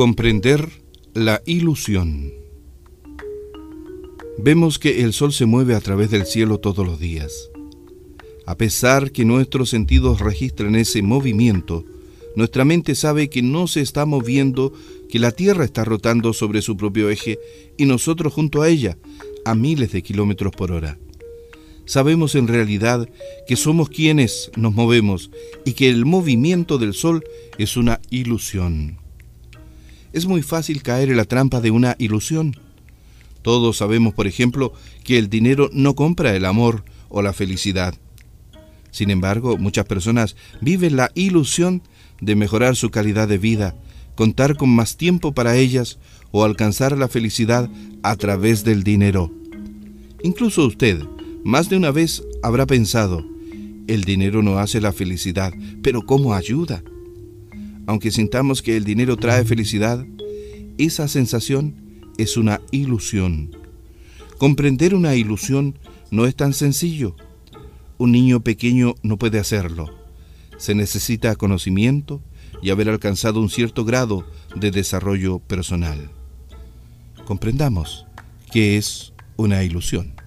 Comprender la ilusión. Vemos que el sol se mueve a través del cielo todos los días. A pesar que nuestros sentidos registran ese movimiento, nuestra mente sabe que no se está moviendo, que la Tierra está rotando sobre su propio eje y nosotros junto a ella, a miles de kilómetros por hora. Sabemos en realidad que somos quienes nos movemos y que el movimiento del Sol es una ilusión. Es muy fácil caer en la trampa de una ilusión. Todos sabemos, por ejemplo, que el dinero no compra el amor o la felicidad. Sin embargo, muchas personas viven la ilusión de mejorar su calidad de vida, contar con más tiempo para ellas o alcanzar la felicidad a través del dinero. Incluso usted, más de una vez habrá pensado, el dinero no hace la felicidad, pero ¿cómo ayuda? Aunque sintamos que el dinero trae felicidad, esa sensación es una ilusión. Comprender una ilusión no es tan sencillo. Un niño pequeño no puede hacerlo. Se necesita conocimiento y haber alcanzado un cierto grado de desarrollo personal. Comprendamos qué es una ilusión.